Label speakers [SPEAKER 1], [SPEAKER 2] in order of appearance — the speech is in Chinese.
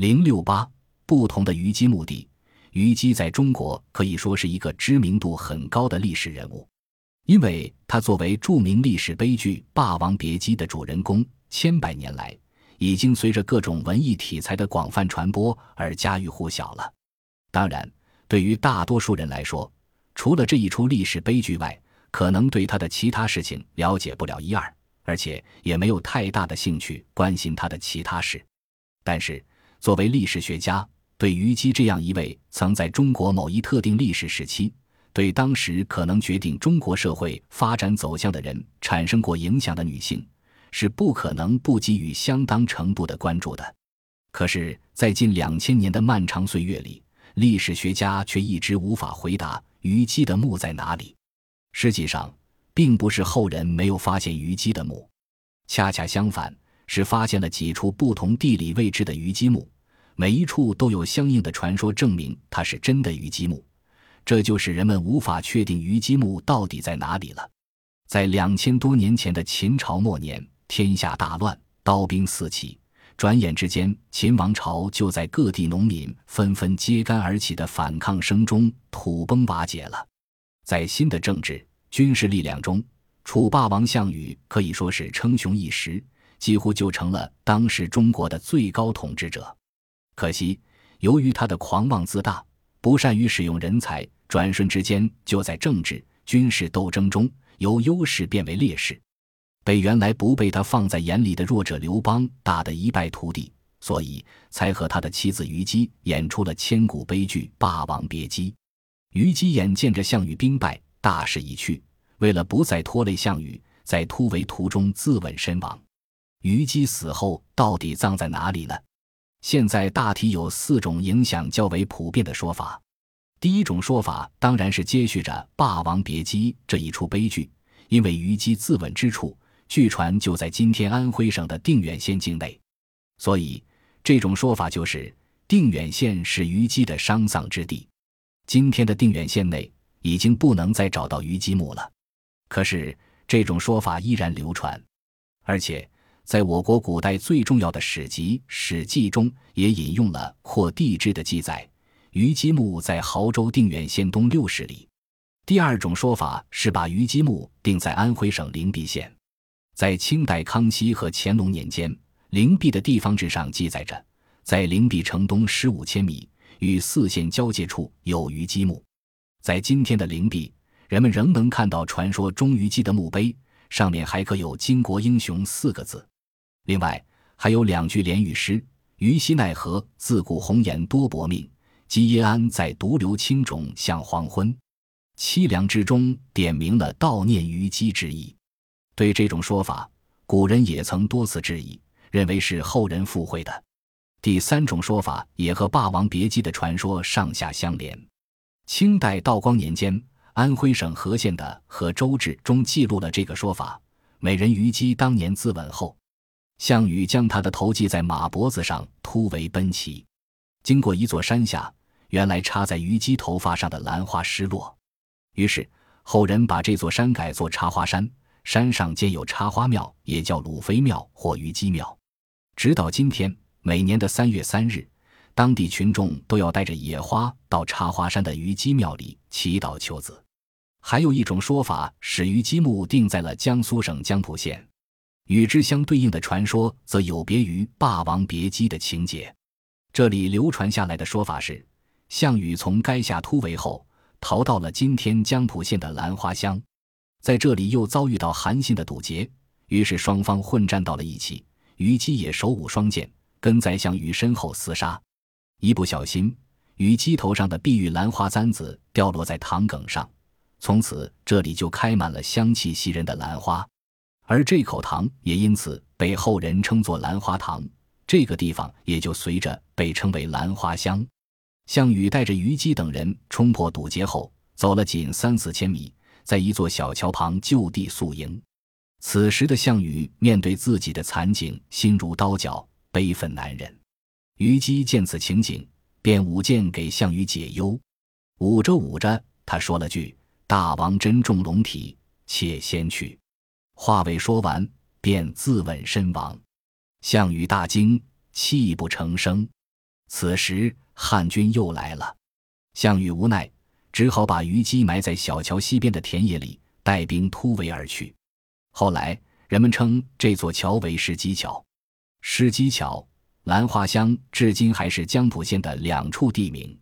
[SPEAKER 1] 零六八不同的虞姬墓地。虞姬在中国可以说是一个知名度很高的历史人物，因为他作为著名历史悲剧《霸王别姬》的主人公，千百年来已经随着各种文艺题材的广泛传播而家喻户晓了。当然，对于大多数人来说，除了这一出历史悲剧外，可能对他的其他事情了解不了一二，而且也没有太大的兴趣关心他的其他事。但是，作为历史学家，对虞姬这样一位曾在中国某一特定历史时期，对当时可能决定中国社会发展走向的人产生过影响的女性，是不可能不给予相当程度的关注的。可是，在近两千年的漫长岁月里，历史学家却一直无法回答虞姬的墓在哪里。实际上，并不是后人没有发现虞姬的墓，恰恰相反，是发现了几处不同地理位置的虞姬墓，每一处都有相应的传说证明它是真的虞姬墓，这就使人们无法确定虞姬墓到底在哪里了。在两千多年前的秦朝末年，天下大乱，刀兵四起，转眼之间，秦王朝就在各地农民纷纷揭竿而起的反抗声中土崩瓦解了。在新的政治军事力量中，楚霸王项羽可以说是称雄一时，几乎就成了当时中国的最高统治者。可惜，由于他的狂妄自大，不善于使用人才，转瞬之间就在政治军事斗争中由优势变为劣势，被原来不被他放在眼里的弱者刘邦打得一败涂地，所以才和他的妻子虞姬演出了千古悲剧《霸王别姬》。虞姬眼见着项羽兵败，大势已去，为了不再拖累项羽，在突围途中自刎身亡。虞姬死后到底葬在哪里呢？现在大体有四种影响较为普遍的说法。第一种说法当然是接续着《霸王别姬》这一出悲剧，因为虞姬自刎之处，据传就在今天安徽省的定远县境内，所以这种说法就是定远县是虞姬的丧葬之地。今天的定远县内已经不能再找到虞姬墓了，可是这种说法依然流传，而且在我国古代最重要的史籍《史记》中也引用了扩地志的记载：虞姬墓在亳州定远县东六十里。第二种说法是把虞姬墓定在安徽省灵璧县，在清代康熙和乾隆年间，灵璧的地方志上记载着，在灵璧城东十五千米。与四县交界处有虞姬墓，在今天的灵璧，人们仍能看到传说中虞姬的墓碑，上面还刻有“巾帼英雄”四个字。另外，还有两句联语诗：“虞兮奈何，自古红颜多薄命。姬耶安在，独留青冢向黄昏。”凄凉之中点明了悼念虞姬之意。对这种说法，古人也曾多次质疑，认为是后人附会的。第三种说法也和《霸王别姬》的传说上下相连。清代道光年间，安徽省和县的《和州志》中记录了这个说法：美人虞姬当年自刎后，项羽将他的头系在马脖子上，突围奔袭。经过一座山下，原来插在虞姬头发上的兰花失落，于是后人把这座山改作插花山，山上建有插花庙，也叫鲁妃庙或虞姬庙。直到今天。每年的三月三日，当地群众都要带着野花到插花山的虞姬庙里祈祷求子。还有一种说法使虞姬墓定在了江苏省江浦县，与之相对应的传说则有别于《霸王别姬》的情节。这里流传下来的说法是，项羽从垓下突围后，逃到了今天江浦县的兰花乡，在这里又遭遇到韩信的堵截，于是双方混战到了一起，虞姬也手舞双剑。跟在项羽身后厮杀，一不小心，虞姬头上的碧玉兰花簪子掉落在塘埂上，从此这里就开满了香气袭人的兰花，而这口塘也因此被后人称作兰花塘。这个地方也就随着被称为兰花乡。项羽带着虞姬等人冲破堵截后，走了仅三四千米，在一座小桥旁就地宿营。此时的项羽面对自己的惨景，心如刀绞。悲愤难忍，虞姬见此情景，便舞剑给项羽解忧。舞着舞着，他说了句：“大王珍重龙体，且先去。”话未说完，便自刎身亡。项羽大惊，泣不成声。此时汉军又来了，项羽无奈，只好把虞姬埋在小桥西边的田野里，带兵突围而去。后来人们称这座桥为石矶桥。石矶桥、兰花乡至今还是江浦县的两处地名。